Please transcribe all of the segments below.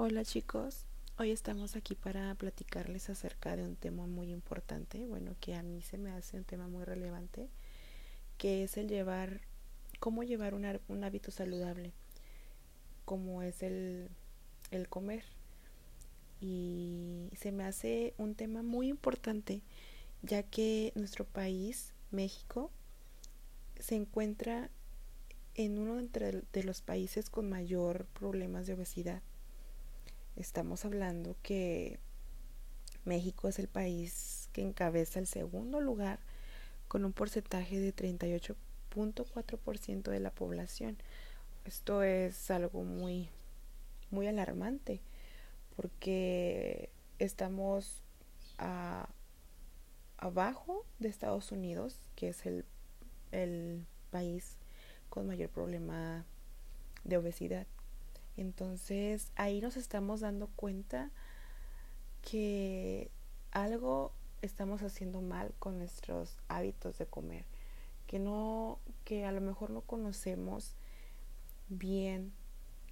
Hola chicos, hoy estamos aquí para platicarles acerca de un tema muy importante, bueno, que a mí se me hace un tema muy relevante, que es el llevar, cómo llevar un, hábito saludable, como es el, el comer. Y se me hace un tema muy importante, ya que nuestro país, México, se encuentra en uno de los países con mayor problemas de obesidad estamos hablando que México es el país que encabeza el segundo lugar con un porcentaje de 38.4% de la población. Esto es algo muy muy alarmante porque estamos abajo de Estados Unidos, que es el, el país con mayor problema de obesidad. Entonces ahí nos estamos dando cuenta que algo estamos haciendo mal con nuestros hábitos de comer, que no, que a lo mejor no conocemos bien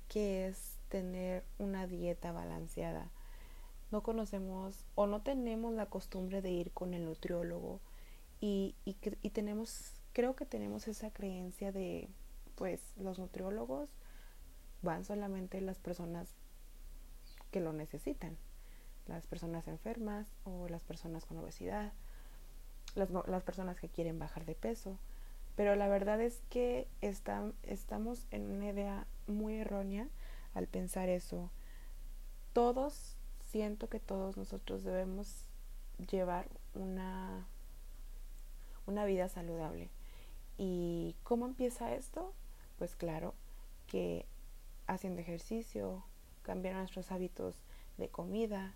qué es tener una dieta balanceada. No conocemos o no tenemos la costumbre de ir con el nutriólogo y, y, y tenemos, creo que tenemos esa creencia de, pues, los nutriólogos van solamente las personas que lo necesitan, las personas enfermas o las personas con obesidad, las, las personas que quieren bajar de peso. Pero la verdad es que estamos en una idea muy errónea al pensar eso. Todos, siento que todos nosotros debemos llevar una, una vida saludable. ¿Y cómo empieza esto? Pues claro, que haciendo ejercicio, cambiar nuestros hábitos de comida,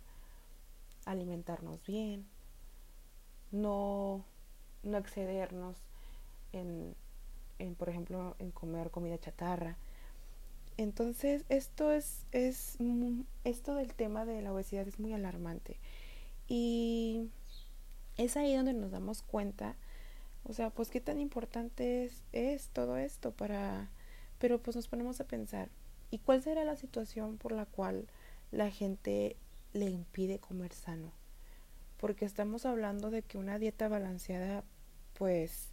alimentarnos bien, no, no excedernos en, en, por ejemplo, en comer comida chatarra. Entonces, esto es, es, esto del tema de la obesidad es muy alarmante. Y es ahí donde nos damos cuenta, o sea, pues qué tan importante es, es todo esto para, pero pues nos ponemos a pensar, ¿Y cuál será la situación por la cual la gente le impide comer sano? Porque estamos hablando de que una dieta balanceada, pues,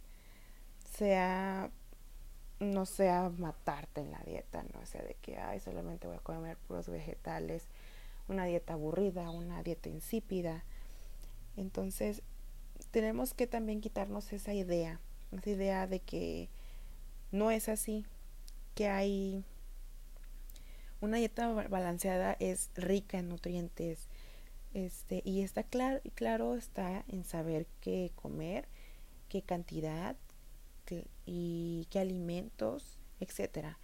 sea, no sea matarte en la dieta, no sea de que, ay, solamente voy a comer puros vegetales, una dieta aburrida, una dieta insípida. Entonces, tenemos que también quitarnos esa idea, esa idea de que no es así, que hay una dieta balanceada es rica en nutrientes. Este, y está claro, está en saber qué comer, qué cantidad y qué alimentos, etcétera.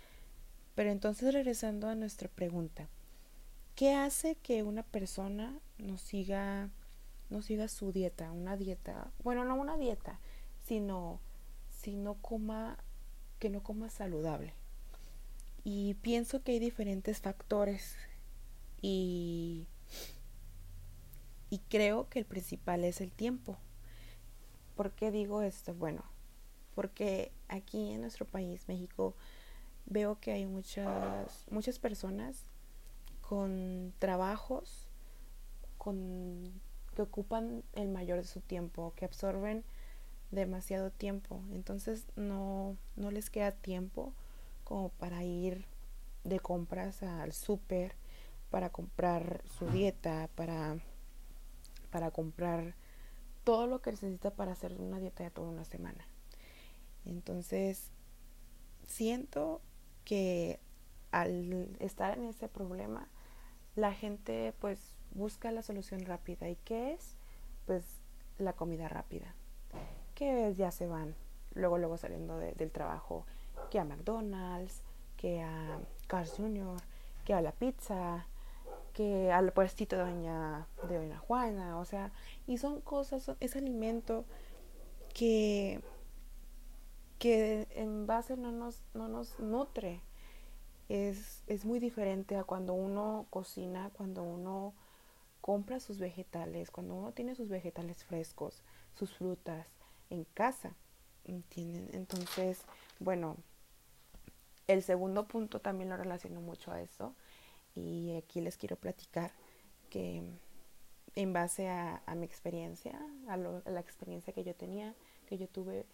Pero entonces regresando a nuestra pregunta, ¿qué hace que una persona no siga no siga su dieta, una dieta, bueno, no una dieta, sino si no coma que no coma saludable? Y pienso que hay diferentes factores y, y creo que el principal es el tiempo. ¿Por qué digo esto? Bueno, porque aquí en nuestro país, México, veo que hay muchas, muchas personas con trabajos con, que ocupan el mayor de su tiempo, que absorben demasiado tiempo. Entonces no, no les queda tiempo como para ir de compras al súper, para comprar su dieta, para, para comprar todo lo que necesita para hacer una dieta de toda una semana. Entonces, siento que al estar en ese problema, la gente pues busca la solución rápida. ¿Y qué es? Pues la comida rápida. Que ya se van, luego, luego saliendo del trabajo que a McDonald's, que a Carl's Jr., que a la pizza, que al puestito de doña, de doña Juana, o sea, y son cosas, es alimento que, que en base no nos, no nos nutre. Es, es muy diferente a cuando uno cocina, cuando uno compra sus vegetales, cuando uno tiene sus vegetales frescos, sus frutas en casa. ¿Entienden? Entonces, bueno, el segundo punto también lo relaciono mucho a eso y aquí les quiero platicar que en base a, mi experiencia, a, la experiencia que yo tenía, que yo tuve,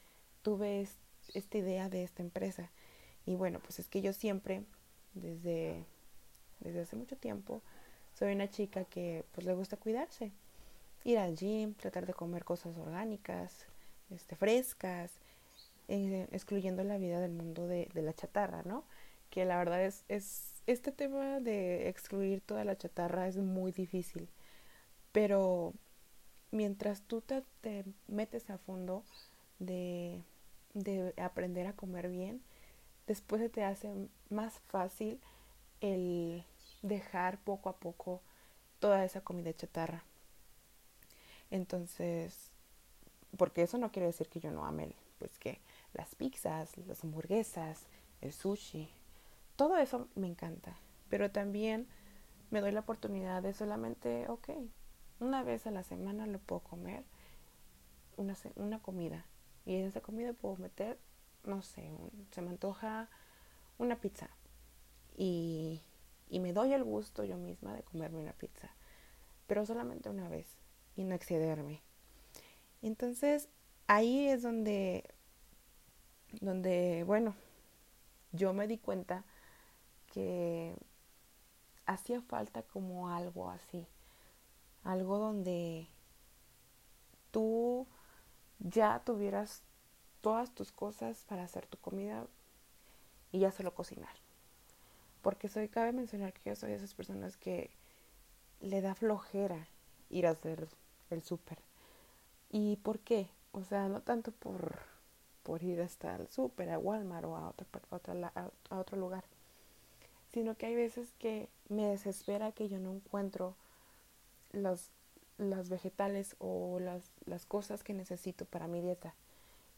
tuve esta idea de esta empresa. Y bueno, pues es que yo siempre, desde, desde hace mucho tiempo, soy una chica que pues le gusta cuidarse. Ir al gym, tratar de comer cosas orgánicas, este, frescas, eh, excluyendo la vida del mundo de, de, la chatarra, ¿no? Que la verdad es, es, este tema de excluir toda la chatarra es muy difícil. Pero mientras tú te, te metes a fondo de, de aprender a comer bien, después se te hace más fácil el dejar poco a poco toda esa comida chatarra. Entonces, porque eso no quiere decir que yo no ame, pues que las pizzas, las hamburguesas, el sushi, todo eso me encanta. Pero también me doy la oportunidad de solamente, ok, una vez a la semana lo puedo comer, una, una comida. Y en esa comida puedo meter, no sé, se me antoja una pizza. Y, y me doy el gusto yo misma de comerme una pizza. Pero solamente una vez y no excederme. Entonces, ahí es donde, donde, bueno, yo me di cuenta que hacía falta como algo así, algo donde tú ya tuvieras todas tus cosas para hacer tu comida y ya solo cocinar. Porque soy, cabe mencionar que yo soy de esas personas que le da flojera ir a hacer el súper. ¿Y por qué? O sea, no tanto por, por ir hasta el súper, a Walmart o a, otra, a, otro lugar, sino que hay veces que me desespera que yo no encuentro los, las vegetales o las, las cosas que necesito para mi dieta.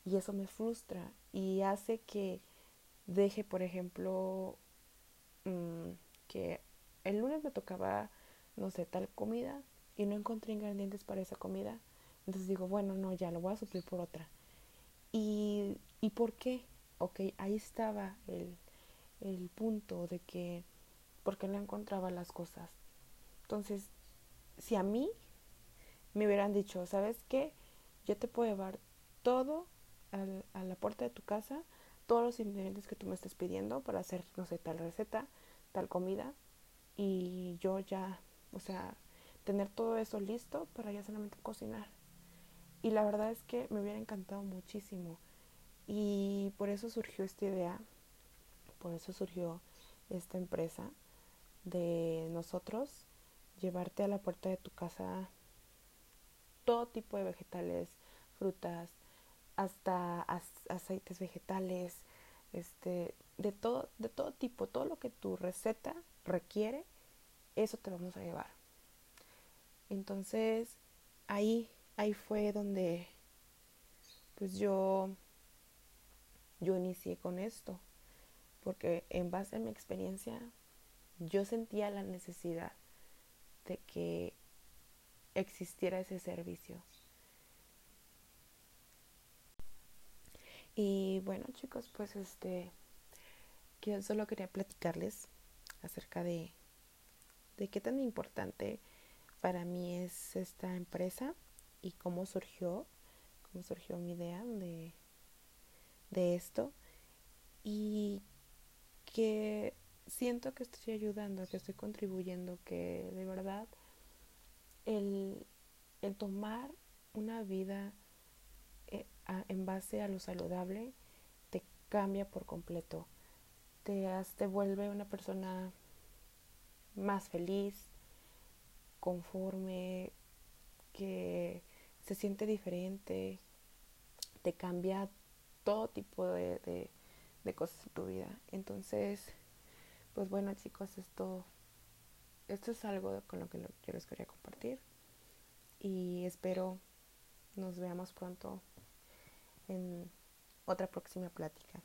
Y eso me frustra y hace que deje, por ejemplo, mm, que el lunes me tocaba, no sé, tal comida y no encontré ingredientes para esa comida. Entonces digo, bueno, no, ya lo voy a suplir por otra. ¿Y, ¿y por qué? Ok, ahí estaba el, el punto de que, porque no encontraba las cosas. Entonces, si a mí me hubieran dicho, ¿sabes qué? Yo te puedo llevar todo al, a la puerta de tu casa, todos los ingredientes que tú me estés pidiendo para hacer, no sé, tal receta, tal comida, y yo ya, o sea, tener todo eso listo para ya solamente cocinar. Y la verdad es que me hubiera encantado muchísimo. Y por eso surgió esta idea, por eso surgió esta empresa de nosotros llevarte a la puerta de tu casa todo tipo de vegetales, frutas, hasta aceites vegetales, este, de todo, de todo tipo, todo lo que tu receta requiere, eso te vamos a llevar. Entonces, ahí, ahí fue donde pues yo yo inicié con esto, porque en base a mi experiencia yo sentía la necesidad de que existiera ese servicio. Y bueno chicos, pues este, yo solo quería platicarles acerca de, de qué tan importante para mí es esta empresa y cómo surgió, cómo surgió mi idea de, de esto. Y que siento que estoy ayudando, que estoy contribuyendo, que de verdad el, tomar una vida eh, en base a lo saludable te cambia por completo, te, te vuelve una persona más feliz, conforme, que se siente diferente, te cambia todo tipo de, de cosas en tu vida. Entonces, pues bueno chicos, esto, esto es algo con lo que yo les quería compartir y espero nos veamos pronto en otra próxima plática.